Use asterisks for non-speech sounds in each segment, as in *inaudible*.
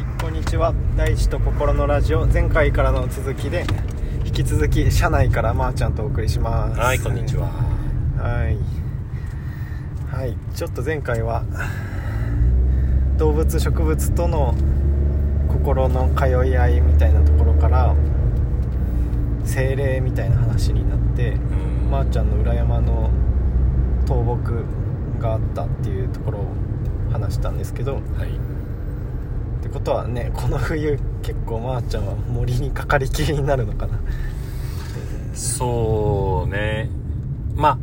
はい、こんにちは。大地と心のラジオ、前回からの続きで、引き続き車内からまーちゃんとお送りします。はいこんにちははい。はい、ちょっと前回は、動物、植物との心の通い合いみたいなところから、精霊みたいな話になって、うんまーちゃんの裏山の倒木があったっていうところを話したんですけど、はいことはねこの冬結構まーちゃんは森にかかりきりになるのかな。そうね。まあ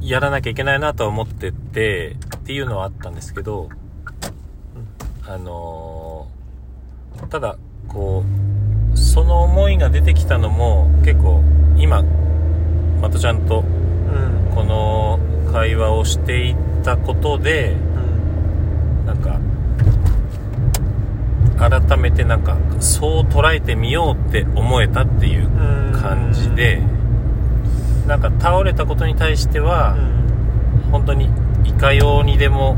やらなきゃいけないなとは思っててっていうのはあったんですけど、あのーただこうその思いが出てきたのも結構今まとちゃんとうん。この会話をしていったことでなんか改めてなんかそう捉えてみようって思えたっていう感じでなんか倒れたことに対しては本当にいかようにでも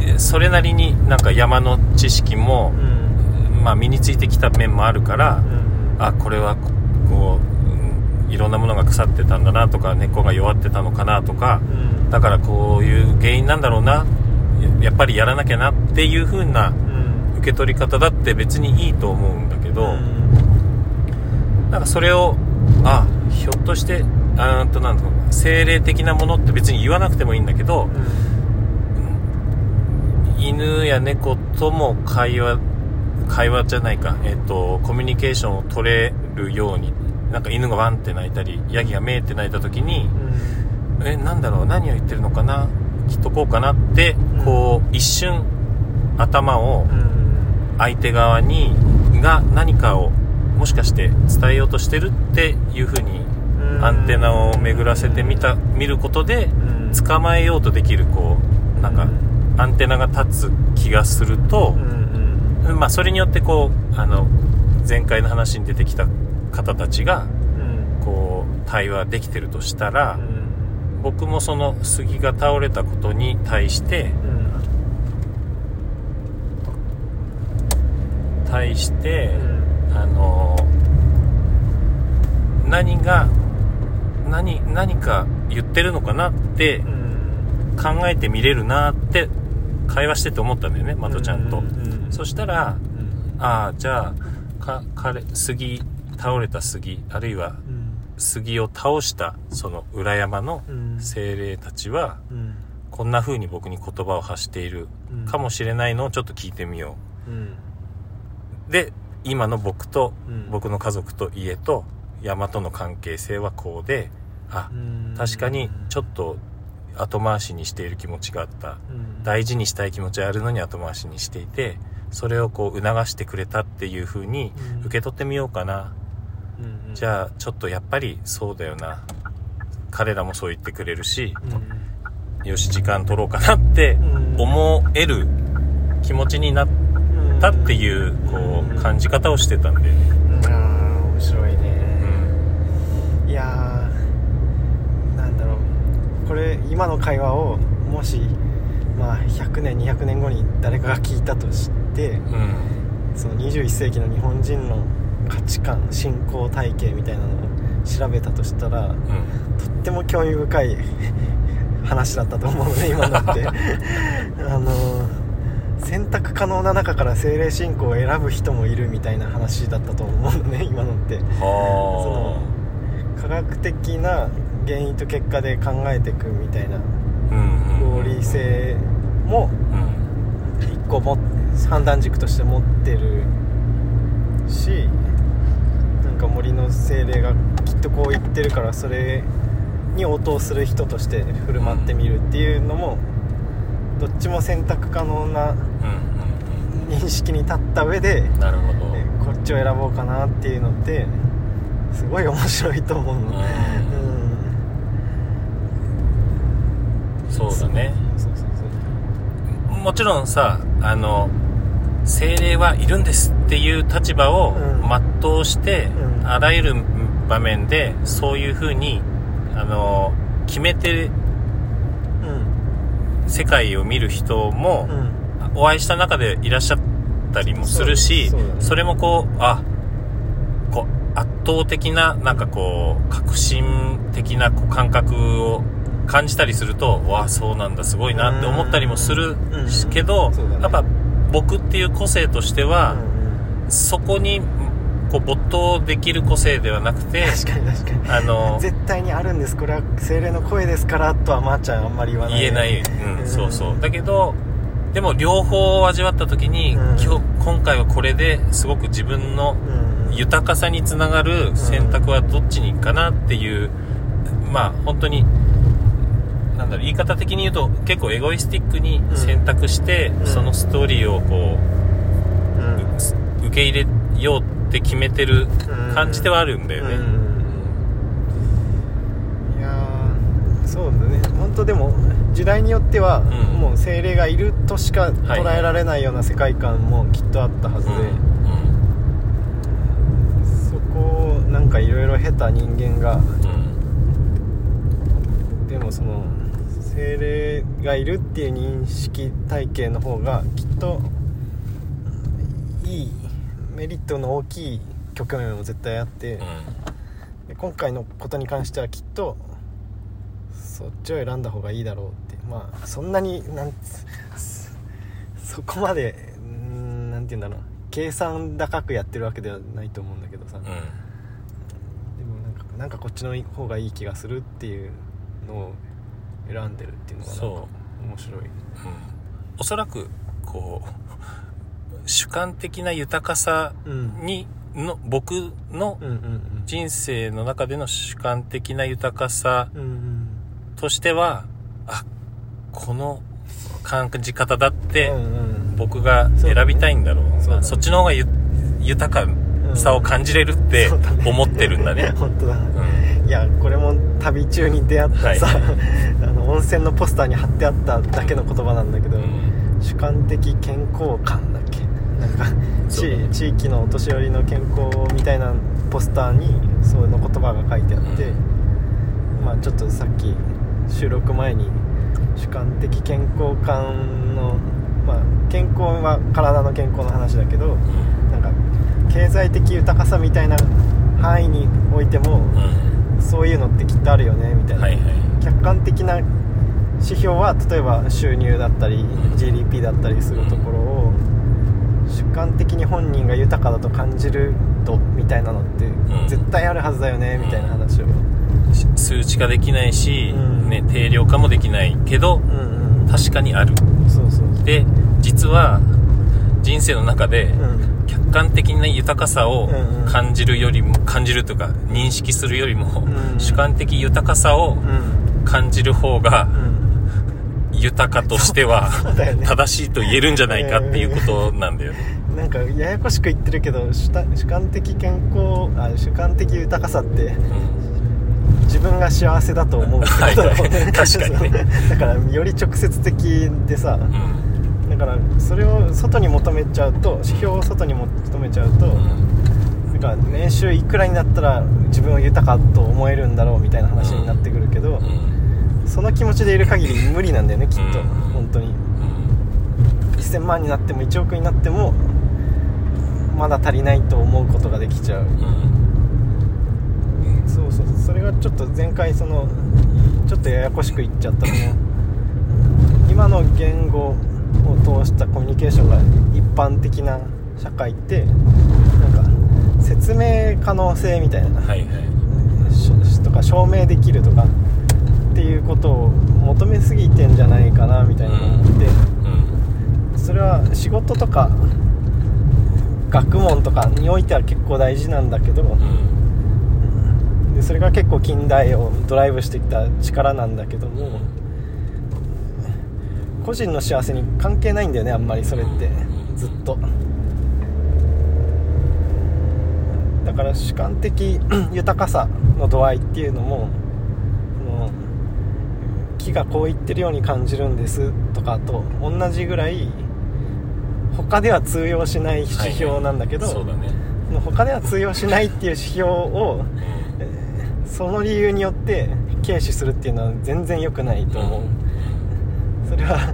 えーそれなりになんか山の知識もう、ん。まあ、身についてきた面もあるからあこれはこううんいろんなものが腐ってたんだなとか根っこが弱ってたのかなとかうん。だからこういう原因なんだろうなややっぱりやらなきゃなっていう風なうん受け取り方だって別にいいと思うんだけど、なんかそれをあひょっとしてあとなんだろう精霊的なものって別に言わなくてもいいんだけど、犬や猫とも会話会話じゃないか、えっとコミュニケーションを取れるようになんか犬がワンって鳴いたりヤギがメーって鳴いた時にえなんだろう何を言ってるのかなきっとこうかなってこう一瞬頭を相手側にが何かをもしかして伝えようとしてるっていう風にアンテナを巡らせてみた見ることで捕まえようとできるこうなんかアンテナが立つ気がすると、まあそれによってこうあの前回の話に出てきた方たちがこう対話できてるとしたら僕もその杉が倒れたことに対して対してあの何が何何か言ってるのかなって考えてみれるなって会話してて思ったんだよねまとちゃんと、そしたらああじゃあか彼杉倒れた杉あるいは杉を倒したその裏山の精霊たちはこんな風に僕に言葉を発している。かもしれないのをちょっと聞いてみようで今の僕と僕の家族と家と山との関係性はこうであ確かにちょっと後回しにしている気持ちがあった。大事にしたい気持ちがあるのに後回しにしていてそれをこう促してくれたっていう風に受け取ってみようかな、じゃあちょっとやっぱりそうだよな。彼らもそう言ってくれるしよし時間取ろうかなって思える気持ちになったっていうこう感じ方をしてたんで、面白いね。うん、いやーなんだろう。これ今の会話をもしまあ100年200年後に誰かが聞いたとしてうん。その21世紀の日本人の価値観信仰体系みたいなのを調べたとしたらうん。とっても興味深い *laughs* 話だったと思うね今のって。*laughs* あの選択可能な中から精霊信仰を選ぶ人もいるみたいな話だったと思うのね *laughs* 今のって。は科学的な原因と結果で考えていくみたいな合理性もうん。一個も判断軸として持ってるしなんか森の精霊がきっとこう言ってるからそれに応答する人として振る舞ってみるっていうのもどっちも選択可能な認識に立った上でうんなるほど。ねこっちを選ぼうかなっていうのってすごい面白いと思うの。うん。うん。そうだね。もちろんさあの精霊はいるんですっていう立場をうん。全うして、うん。あらゆる場面でそういう風にあの決めてうん世界を見る人もうん。お会いした中でいらっしゃっったりもするしそ,、ね。れもこうあこう圧倒的ななんかこう革新的なこう感覚を感じたりするとわあそうなんだすごいなって思ったりもするうん。けど、ね。やっぱ僕っていう個性としては、そこにこう没頭できる個性ではなくて確かに確かに。あの絶対にあるんです。これは精霊の声ですからとはまーちゃんあんまり言わない。言えない、うんうん。そうそう。だけどでも両方を味わった時に、うん。今日今回はこれですごく自分のうん。豊かさにつながる選択はどっちにかなっていう、まあ本当になんだろう言い方的に言うと結構エゴイスティックに選択して、うん。そのストーリーをこう受け入れようって決めてる感じではあるんだよね、うんいやーそうだね。本当でも時代によっては、ん。もう精霊がいるとしか捉えられないような世界観もきっとあったはずで、そこをなんかいろいろ経た人間がでもその精霊がいるっていう認識体系の方がきっといいメリットの大きい局面も絶対あって、で今回のことに関してはきっとそっちを選んだ方がいいだろうって。まあそんなになんつそこまでうーんなんて言うんだろう。計算高くやってるわけではないと思うんだけどさ、うん。でもなんかなんかこっちの方がいい気がするっていうのを選んでるっていうのが面白い。うん。おそらくこう主観的な豊かさうん。にの僕の人生の中での主観的な豊かさとしてはあこの感じ方だって僕が選びたいんだろうな。そうだね。そっちの方がゆ豊かさを感じれるって思ってるんだね。*laughs* 本当だ。うん。いやこれも旅中に出会ったさ、はい。*laughs* あの温泉のポスターに貼ってあっただけの言葉なんだけど、うん。主観的健康感だっけ？なんか地地域のお年寄りの健康みたいなポスターにそういうの言葉が書いてあって、まあちょっとさっき収録前に主観的健康感のまあ健康は体の健康の話だけどなんか経済的豊かさみたいな範囲においてもうん。そういうのってきっとあるよねみたいな、はいはい。客観的な指標は例えば収入だったりん。GDP だったりするところを主観的に本人が豊かだと感じる度みたいなのってん。絶対あるはずだよねみたいな話を。し数値化できないし、うん。ね、定量化もできないけどうんうん。確かにある。そうそうで実は人生の中でうん。客観的な豊かさをうんうん。感じるよりも感じるとか認識するよりも、うん。主観的豊かさをうん。感じる方がうん豊かとしては *laughs* ね。正しいと言えるんじゃないかっていうことなんだよね、*laughs* なんかややこしく言ってるけど主た主観的健康あ主観的豊かさって自分が幸せだと思うってことだもんね。*laughs* はいはい。確かにね。だからより直接的でさうん。だからそれを外に求めちゃうと指標を外に求めちゃうと、うん。だから年収いくらになったら自分を豊かと思えるんだろうみたいな話になってくるけど、うんその気持ちでいる限り無理なんだよねきっと、うん本当に。うん。1000万になっても1億になってもまだ足りないと思うことができちゃう。うん。そうそう。そうそれがちょっと前回そのちょっとややこしく言っちゃったのも今の言語を通したコミュニケーションが一般的な社会ってなんか説明可能性みたいな、はいはい。しとか証明できるとかっていうことを求めすぎてんじゃないかなみたいな思って、うん。それは仕事とか学問とかにおいては結構大事なんだけど、うん。でそれが結構近代をドライブしてきた力なんだけども個人の幸せに関係ないんだよねあんまりそれって。ずっと。だから主観的豊かさの度合いっていうのも木がこう言ってるように感じるんですとかと同じぐらい他では通用しない指標なんだけど、他では通用しないっていう指標をうん。その理由によって軽視するっていうのは全然良くないと思う、それは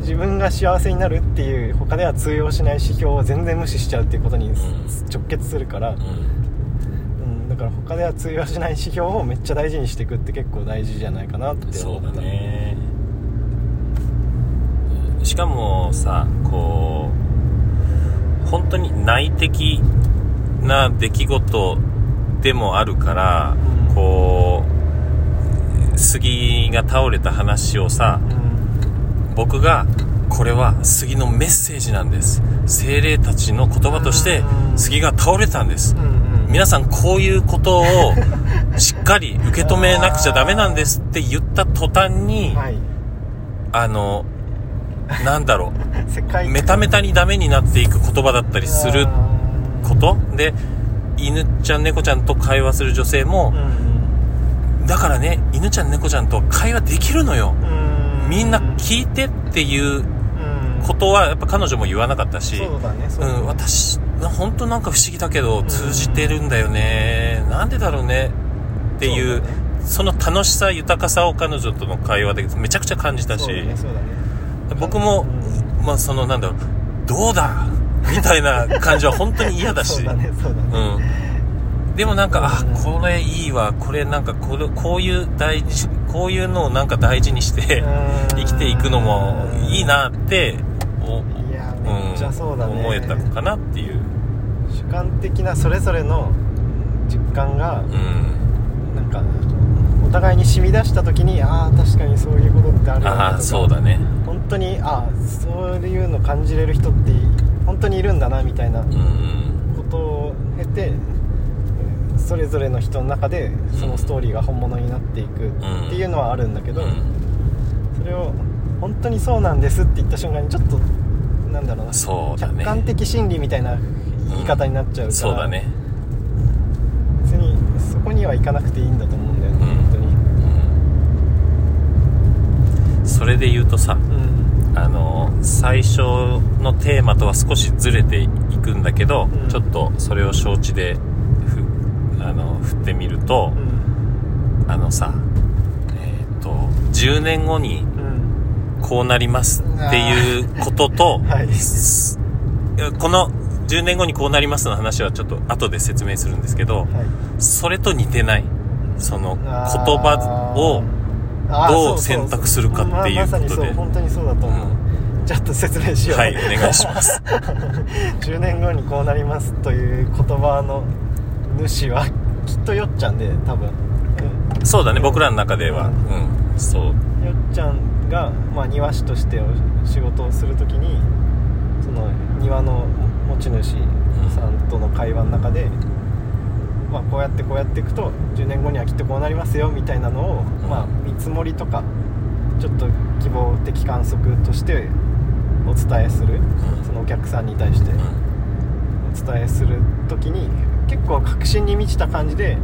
自分が幸せになるっていう他では通用しない指標を全然無視しちゃうっていうことにん。直結するから、うんうん、だから他では通用しない指標をめっちゃ大事にしていくって結構大事じゃないかなってそうだねしかもさこう本当に内的な出来事でもあるから、うん。こう杉が倒れた話をさうん。僕がこれは杉のメッセージなんです。精霊たちの言葉としてうん。杉が倒れたんです。うんうん皆さんこういうことをしっかり受け止めなくちゃダメなんですって言った途端に、はい。あのなんだろう。*laughs* メタメタにダメになっていく言葉だったりすること？で犬ちゃん猫ちゃんと会話する女性もうん。だからね犬ちゃん猫ちゃんと会話できるのよ。うん。みんな聞いてっていううん。ことはやっぱ彼女も言わなかったしそうだねそうね。ん私本当なんか不思議だけど通じてるんだよね。なんでだろうね。っていうその楽しさ豊かさを彼女との会話でめちゃくちゃ感じたし。ねね。僕も、まあそのなんだろうどうだ？みたいな感じは本当に嫌だし。*laughs* そうん。でもなんか、あうんこれいいわ。これなんかこれこういう大事こういうのをなんか大事にしてうん。生きていくのもいいなってうだね。思えたのかなっていう主観的なそれぞれの実感がうん。なんかお互いに染み出した時にああ確かにそういうことってあるよなとかそうだね。本当にああそういうの感じれる人って本当にいるんだなみたいなうんことを経てそれぞれの人の中でそのストーリーが本物になっていくっていうのはあるんだけど、うん。それを本当にそうなんですって言った瞬間にちょっとなんだろうなそうだね。客観的真理みたいな言い方になっちゃうから、そうだね。別にそこにはいかなくていいんだと思うんだよね、うん。本当に。うん。それで言うとさうん。あの最初のテーマとは少しずれていくんだけど、うん。ちょっとそれを承知でふあの振ってみると、うん。あのさえっ、と10年後にうん。こうなりますっていうことと、*laughs* はい。すこの10年後にこうなりますの話はちょっと後で説明するんですけどはい。それと似てない。その言葉をどう選択するかっていうことで。そう。本当にそうだと思う、ちょっと説明しよう。はいお願いします。10年後にこうなりますという言葉の主はきっとよっちゃんで多分。そうだね僕らの中では。うん。そう。よっちゃんが、まあ、庭師として仕事をするときにその庭の持ち主さんとの会話の中で、まあ、こうやってこうやっていくと10年後にはきっとこうなりますよみたいなのを、まあ、見積もりとかちょっと希望的観測としてお伝えするそのお客さんに対してうん。お伝えする時に結構確信に満ちた感じで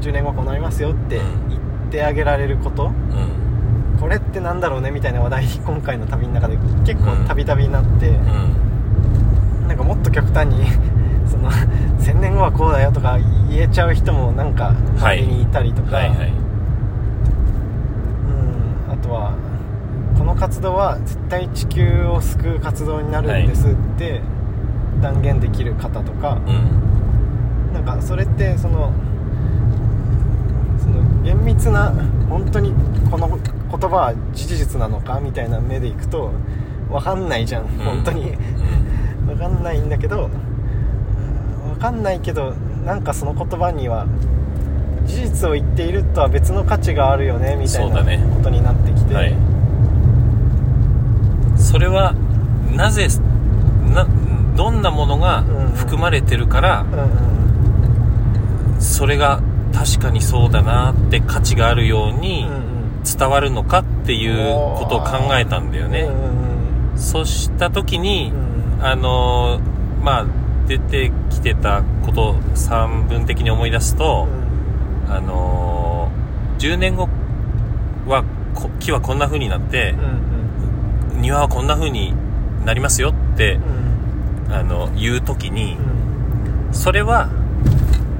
10年後こうなりますよって言ってあげられること、うん。これってなんだろうねみたいな話題に今回の旅の中で結構たびたびなって、うんなんかもっと極端に *laughs* その1000年後はこうだよとか言えちゃう人もなんかはい。周りにいたりとか、はいはい。うん。あとはこの活動は絶対地球を救う活動になるんですって断言できる方とか、うん。なんかそれってそのその厳密な本当にこの言葉は事実なのかみたいな目でいくと分かんないじゃん、本当にうん分かんないんだけど分かんないけどなんかその言葉には事実を言っているとは別の価値があるよねみたいなことになってきて、はい。それはなぜなどんなものが含まれてるからうんうん。それが確かにそうだなって価値があるようにうんうん。伝わるのかっていうことを考えたんだよね、うんうんそうした時にう、んあのーまあ出てきてたこと三分的に思い出すと、あのー10年後はこ木はこんな風になってうんうん。庭はこんな風になりますよってうん。あの言う時にうん。それは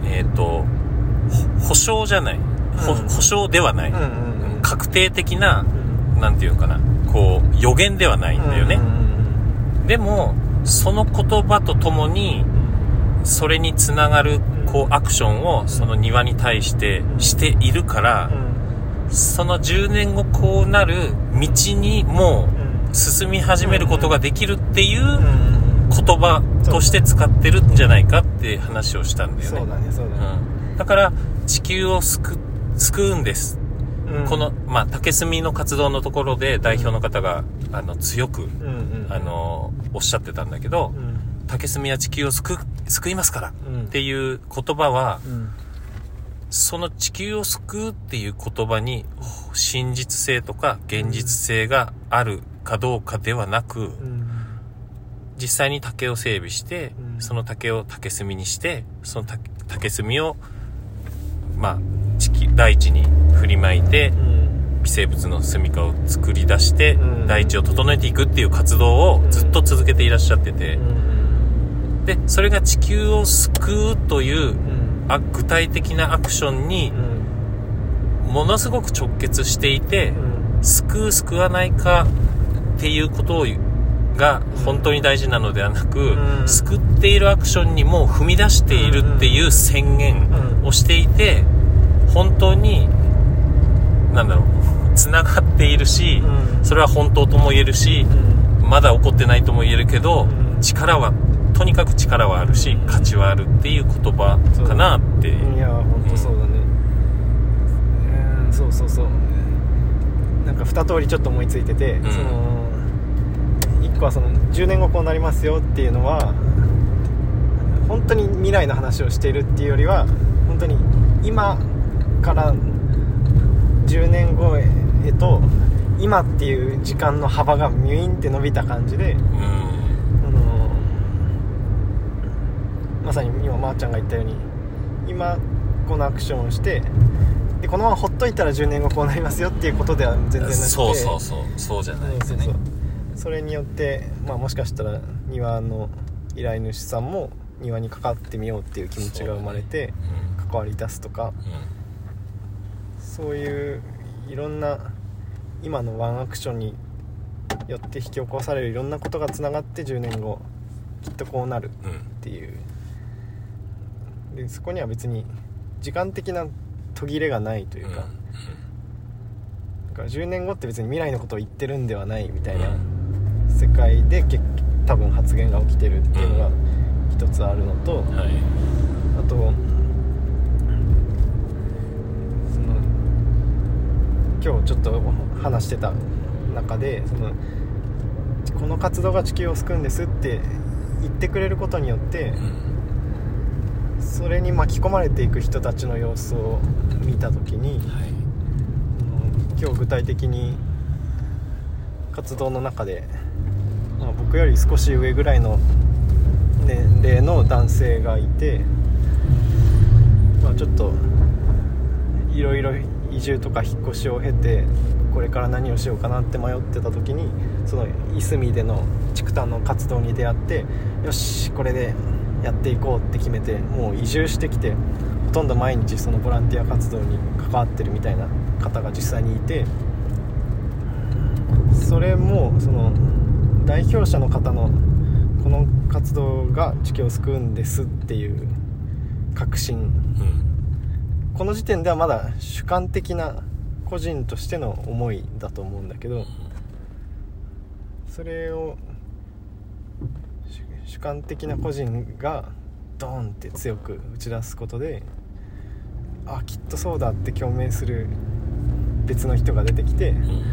えっ、とほ保証じゃない、保証ではない、うんうんうん。確定的ななんていうのかな。こう予言ではないんだよね、でもその言葉とともにそれにつながるこうアクションをその庭に対してしているから、その10年後こうなる道にもう進み始めることができるっていう言葉として使ってるんじゃないかって話をしたんだよね。そうだねそうだね、うん、だから地球を救救うんです、うん。この、まあ、竹炭の活動のところで代表の方が、あの強く、うんうん。あのおっしゃってたんだけど、うん。竹炭は地球を救う救いますから、うん。っていう言葉はうん。その地球を救うっていう言葉に真実性とか現実性があるかどうかではなく、うん。実際に竹を整備して、うん。その竹を竹炭にしてその竹竹炭をまあ地球大地に振りまいてうん微生物の住処を作り出して、うん。大地を整えていくっていう活動をずっと続けていらっしゃってて、うん。でそれが地球を救うといううん。あ具体的なアクションにものすごく直結していて、救う救わないかっていうことをが本当に大事なのではなく、うん。救っているアクションにもう踏み出しているっていう宣言をしていて本当になんだろうつながっているし、うん。それは本当とも言えるし、まだ起こってないとも言えるけど、うん。力はとにかく力はあるし、うん。価値はあるっていう言葉かなって。いや本当そうだね。うんそうそうそう。なんか二通りちょっと思いついてて、ん。その一個はその10年後こうなりますよっていうのは本当に未来の話をしているっていうよりは本当に今から10年後へと今っていう時間の幅がミュインって伸びた感じでうんあのまさに今まーちゃんが言ったように今このアクションをしてでこのままほっといたら10年後こうなりますよっていうことでは全然なくてそうそうそうそうじゃないですね。そうそう。それによって、まあ、もしかしたら庭の依頼主さんも庭に関わってみようっていう気持ちが生まれて関わり出すとかそういういろんな今のワンアクションによって引き起こされるいろんなことがつながって10年後きっとこうなるっていう。でそこには別に時間的な途切れがないというか,、だから10年後って別に未来のことを言ってるんではないみたいな世界で結多分発言が起きてるっていうのが一つあるのと、うんはい。あとその今日ちょっと話してた中でそのこの活動が地球を救うんですって言ってくれることによってそれに巻き込まれていく人たちの様子を見た時にはい。うん今日具体的に活動の中で、まあ、僕より少し上ぐらいの年齢の男性がいて、まあ、ちょっといろいろ移住とか引っ越しを経てこれから何をしようかなって迷ってた時にそのいすみでの竹炭の活動に出会ってよしこれでやっていこうって決めてもう移住してきてほとんど毎日そのボランティア活動に関わってるみたいな方が実際にいてそれもその代表者の方のこの活動が地球を救うんですっていう確信うん。この時点ではまだ主観的な個人としての思いだと思うんだけどそれを主主観的な個人がドーンって強く打ち出すことであきっとそうだって共鳴する別の人が出てきてうん。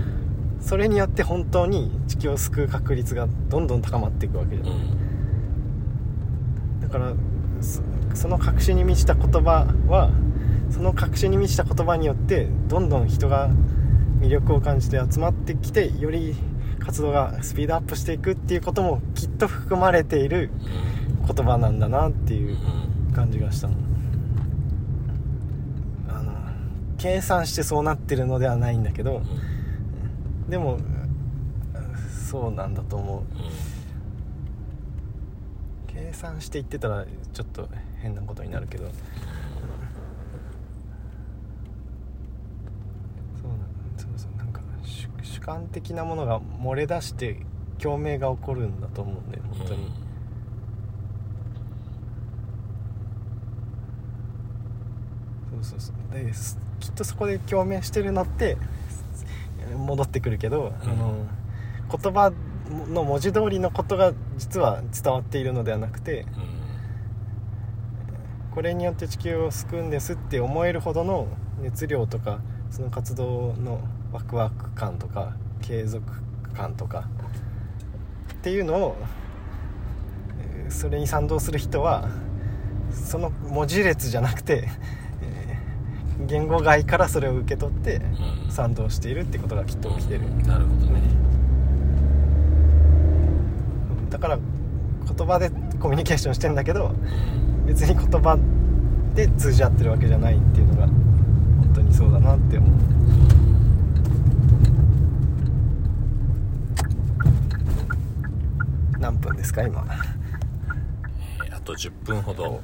それによって本当に地球を救う確率がどんどん高まっていくわけじゃうん。ないだからそその確信に満ちた言葉はその確信に満ちた言葉によってどんどん人が魅力を感じて集まってきてより活動がスピードアップしていくっていうこともきっと含まれている言葉なんだなっていううん。感じがしたの。あの計算してそうなってるのではないんだけどでもそうなんだと思う。計算して言ってたらちょっと変なことになるけどそうなんそうそうなんか観的なものが漏れ出して共鳴が起こるんだと思うんだよ本当に、そうそうそう。ですきっとそこで共鳴してるのって戻ってくるけど、うん。あの言葉の文字通りのことが実は伝わっているのではなくてこれによって地球を救うんですって思えるほどの熱量とかその活動のワクワク感とか継続感とかっていうのをえーそれに賛同する人はその文字列じゃなくて、えー言語外からそれを受け取ってうん。うん賛同しているってことがきっと起きてる。なるほどね。だから言葉でコミュニケーションしてんだけど別に言葉で通じ合ってるわけじゃないっていうのが本当にそうだなって思う何分ですか今。えーあと10分ほど、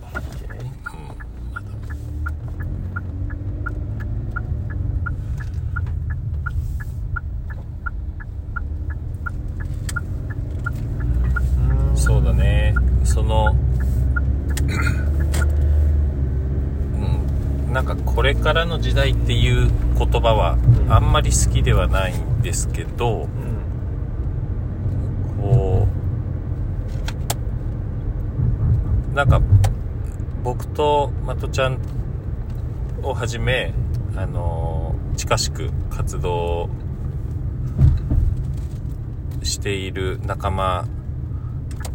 うん、そうだね。そのうん。なんかこれからの時代っていう言葉はうん。あんまり好きではないんですけどうんこうなんか僕とまとちゃんをはじめあの近しく活動している仲間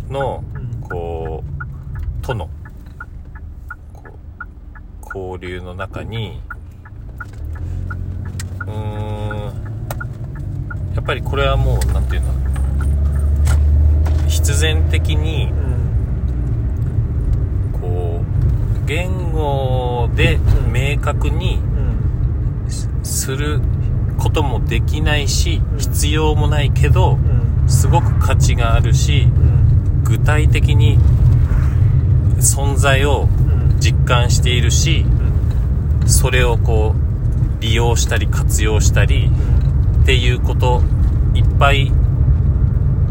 のうん。こうとのこう交流の中にうーんやっぱりこれはもう何て言うの必然的にうんこう言語で明確にうんすすることもできないしうん。必要もないけどうん。すごく価値があるしうん。具体的に存在をうん。実感しているしそれをこう利用したり活用したりっていうこといっぱい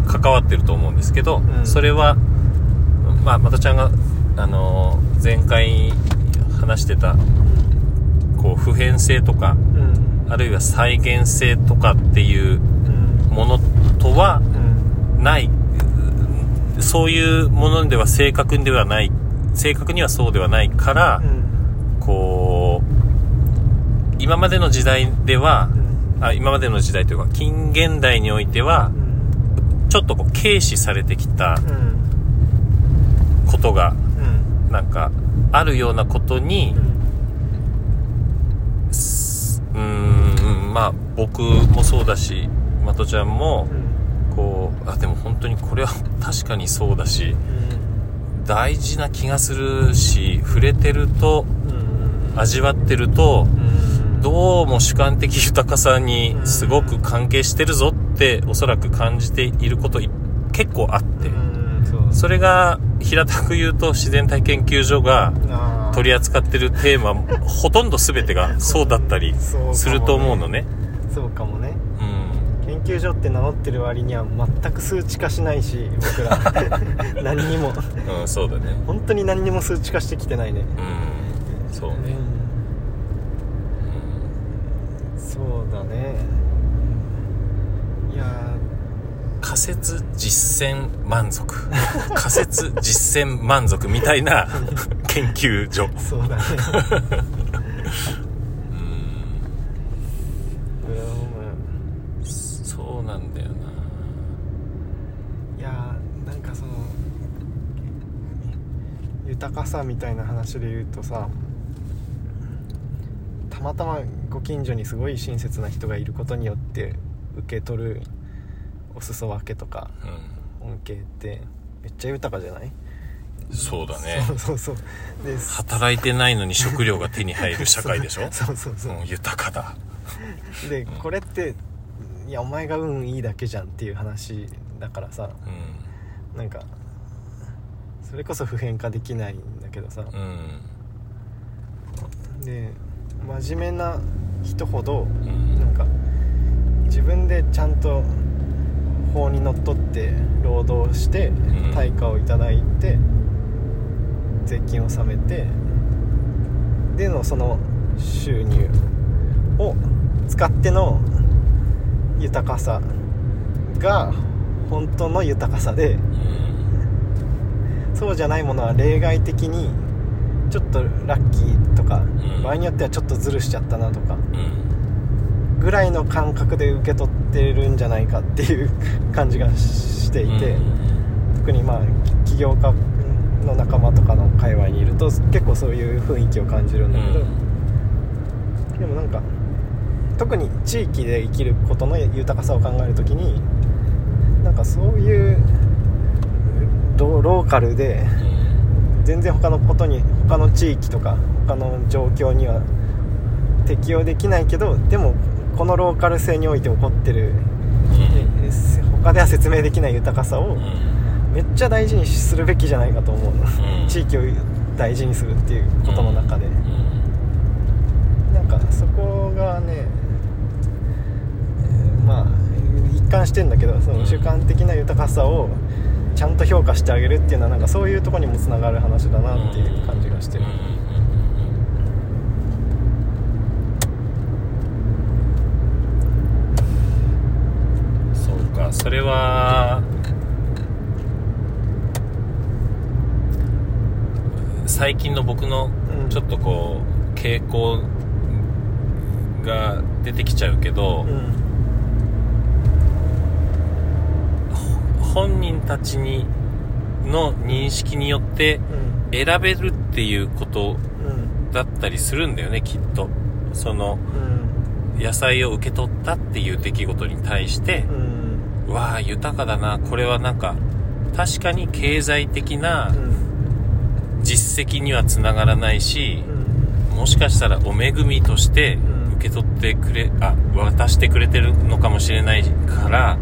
関わってると思うんですけど、うん。それはまあまたちゃんがあのー前回話してたこう普遍性とかうん。あるいは再現性とかっていううん。ものとはうん。ない。そういうものでは正確ではない。正確にはそうではないから、うん。こう今までの時代ではうん。あ今までの時代というか近現代においてはうん。ちょっとこう軽視されてきたうん。ことがうんなんかあるようなことにうんまあ僕もそうだしまとちゃんもこうあでも本当にこれは *laughs* 確かにそうだし大事な気がするし触れてるとうん。味わってるとうん。どうも主観的豊かさにすごく関係してるぞっておそらく感じていることい結構あって。うんそれが平たく言うと自然体研究所が取り扱ってるテーマほとんど全てが *laughs* そうだったりすると思うのね。そうかもね。うん。研究所って名乗ってる割には全く数値化しないし僕ら。*laughs* 何にも。うんそうだね。本当に何にも数値化してきてないね。うん。そうね。うん。そうだね。いや仮説実践満足。仮説実践満足みたいな *laughs* 研究所。ーそうだねうんそうなんだよな。いやーなんかその豊かさみたいな話で言うとさたまたまご近所にすごい親切な人がいることによって受け取るお裾分けとか恩恵ってめっちゃ豊かじゃない？うんそうだね。*laughs* そうそうそう。で働いてないのに食料が手に入る *laughs* 社会でしょ？そうそうそう、うん豊かだ。でこれっていやお前が運いいだけじゃんっていう話だからさ。うなんかそれこそ普遍化できないんだけどさ。んうん。で真面目な人ほどうん。なんか自分でちゃんと法にのっとって労働してん。対価をいただいて税金を納めてでのその収入を使っての豊かさが本当の豊かさでそうじゃないものは例外的にちょっとラッキーとか、ん。場合によってはちょっとズルしちゃったなとかうんぐらいの感覚で受け取ってるんじゃないかっていう感じがしていて、特にまあ起業家の仲間とかの界隈にいると結構そういう雰囲気を感じるんだけど、でもなんか特に地域で生きることの豊かさを考えるときになんかそういうロローカルで全然他のことに他の地域とか他の状況には適用できないけどでもこのローカル性において起こってるえせ他では説明できない豊かさをめっちゃ大事にするべきじゃないかと思う。の、うん。地域を大事にするっていうことの中で、なんかそこがねえーまあ一貫してんだけどその主観的な豊かさをちゃんと評価してあげるっていうのはなんかそういうところにもつながる話だなっていう感じがしてる、それは最近の僕のうん。ちょっとこう傾向が出てきちゃうけど、うん。本人たちにの認識によってうん。選べるっていうことうん。だったりするんだよねきっと。そのうん。野菜を受け取ったっていう出来事に対してう、んわあ豊かだな。これはなんか確かに経済的なうん。実績にはつながらないしう、ん。もしかしたらお恵みとしてうん。受け取ってくれ、あ、渡してくれてるのかもしれないから、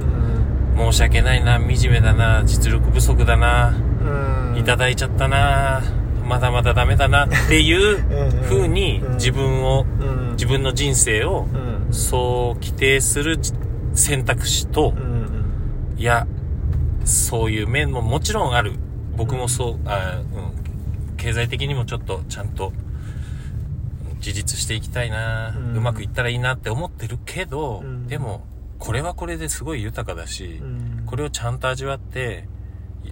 申し訳ないな、惨めだな、実力不足だな、うん。いただいちゃったな、まだまだダメだなっていううん。風にうん。自分を、うん。自分の人生をうん。そう規定するじ選択肢とう、んいや、そういう面ももちろんある。僕もそう、あうん、経済的にもちょっとちゃんと自立していきたいな、うん。うまくいったらいいなって思ってるけど、うん。でも、これはこれですごい豊かだし、うん。これをちゃんと味わって、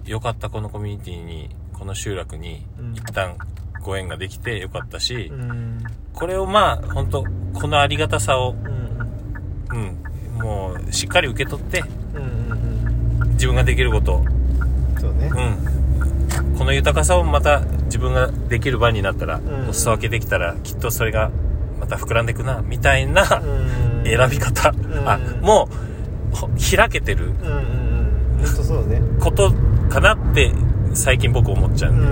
よかったこのコミュニティに、この集落にうん。一旦ご縁ができてよかったし、うん。これをまあ、本当このありがたさを、うん。うん、もうしっかり受け取って、自分ができること、そうね。うん。この豊かさをまた自分ができる場になったら、んお裾分けできたら、きっとそれがまた膨らんでいくな、みたいなうん。選び方。ん。あ、もう、ほ開けてる。うんうんうん。本当そうね。ことかなって、最近僕思っちゃう。ううん。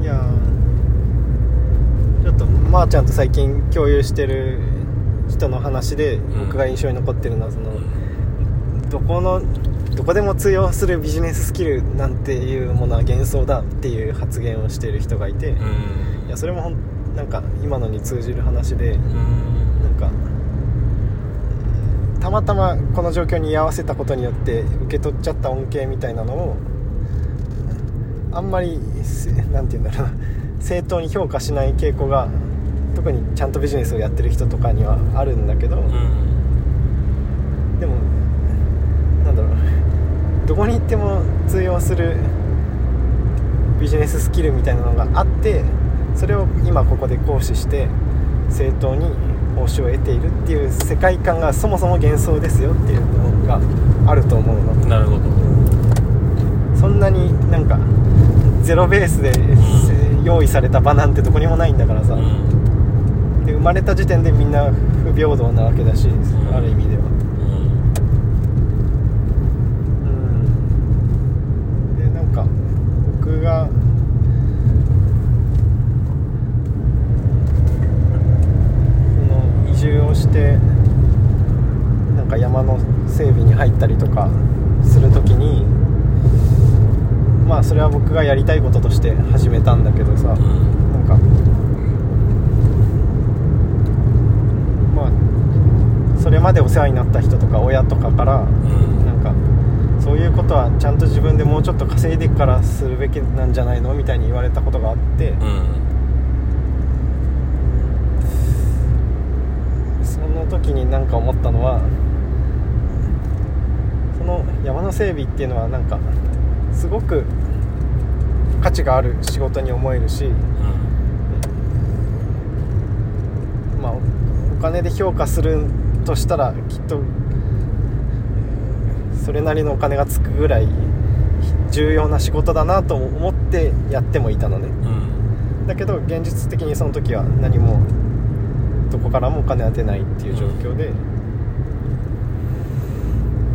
ん。いやー。ちょっとまーちゃんと最近共有してる人の話でん。僕が印象に残ってるのはその、どこのどこでも通用するビジネススキルなんていうものは幻想だっていう発言をしている人がいて、うん。いやそれもほんなんか今のに通じる話でうん。なんかたまたまこの状況に居合わせたことによって受け取っちゃった恩恵みたいなのをあんまりせなんて言うんだろうな正当に評価しない傾向が特にちゃんとビジネスをやってる人とかにはあるんだけど、うん。でもなんだろうどこに行っても通用するビジネススキルみたいなのがあってそれを今ここで行使して正当に報酬を得ているっていう世界観がそもそも幻想ですよっていうのがあると思うの。なるほど。そんなになんかゼロベースで用意された場なんてどこにもないんだからさ、うん。で生まれた時点でみんな不平等なわけだし、ある意味ではうんでなんか僕がその移住をしてなんか山の整備に入ったりとかする時にまあそれは僕がやりたいこととして始めたんだけどさ、うん。なんかまあそれれまでお世話になった人とか親とかからうんなんかそういうことはちゃんと自分でもうちょっと稼いでからするべきなんじゃないのみたいに言われたことがあってうんその時になんか思ったのはその山の整備っていうのはなんかすごく価値がある仕事に思えるし、まあ、お金で評価するとしたらきっとそれなりのお金がつくぐらい重要な仕事だなと思ってやってもいたのね。うん。だけど現実的にその時は何もどこからもお金は出ないっていう状況で、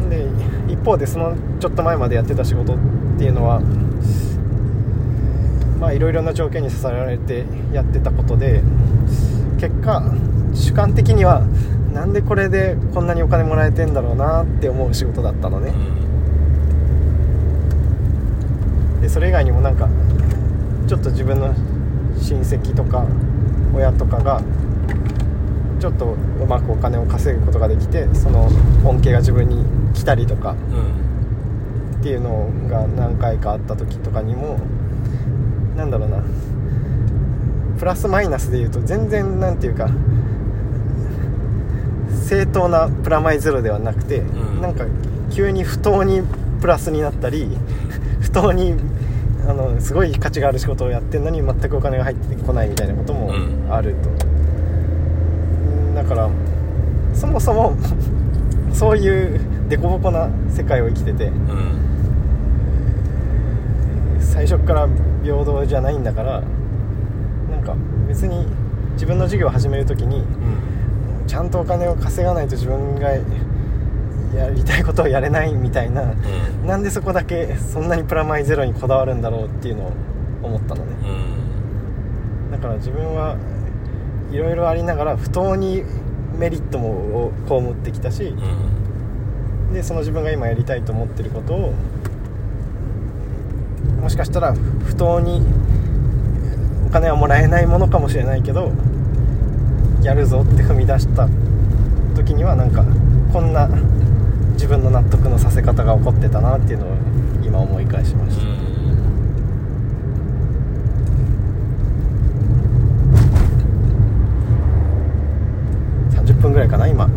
で一方でそのちょっと前までやってた仕事っていうのはまあいろいろな条件に支えられてやってたことで結果主観的にはなんでこれでこんなにお金もらえてんだろうなって思う仕事だったのねでそれ以外にもなんかちょっと自分の親戚とか親とかがちょっとうまくお金を稼ぐことができてその恩恵が自分に来たりとかうんっていうのが何回かあった時とかにもなんだろうなプラスマイナスで言うと全然なんていうか正当なプラマイゼロではなくて、ん。なんか急に不当にプラスになったり *laughs* 不当にあのすごい価値がある仕事をやってるのに全くお金が入ってこないみたいなこともうん。あると、だからそもそも *laughs* そういう凸凹な世界を生きててうん最初から平等じゃないんだからなんか別に自分の事業を始める時にうん。ちゃんとお金を稼がないと自分がやりたいことをやれないみたいなうん。なんでそこだけそんなにプラマイゼロにこだわるんだろうっていうのを思ったのね。うん。だから自分はいろいろありながら不当にメリットも被ってきたしうん。でその自分が今やりたいと思ってることをもしかしたら不当にお金はもらえないものかもしれないけどやるぞって踏み出した時にはなんかこんな自分の納得のさせ方が起こってたなっていうのを今思い返しました、30分ぐらいかな今。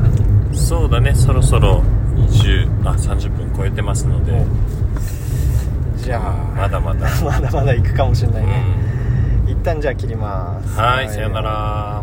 そうだね。そろそろ20あ30分超えてますので。じゃあまだまだ。*laughs* まだまだ行くかもしれなういね、ん。一旦じゃあ切ります。はいさよなら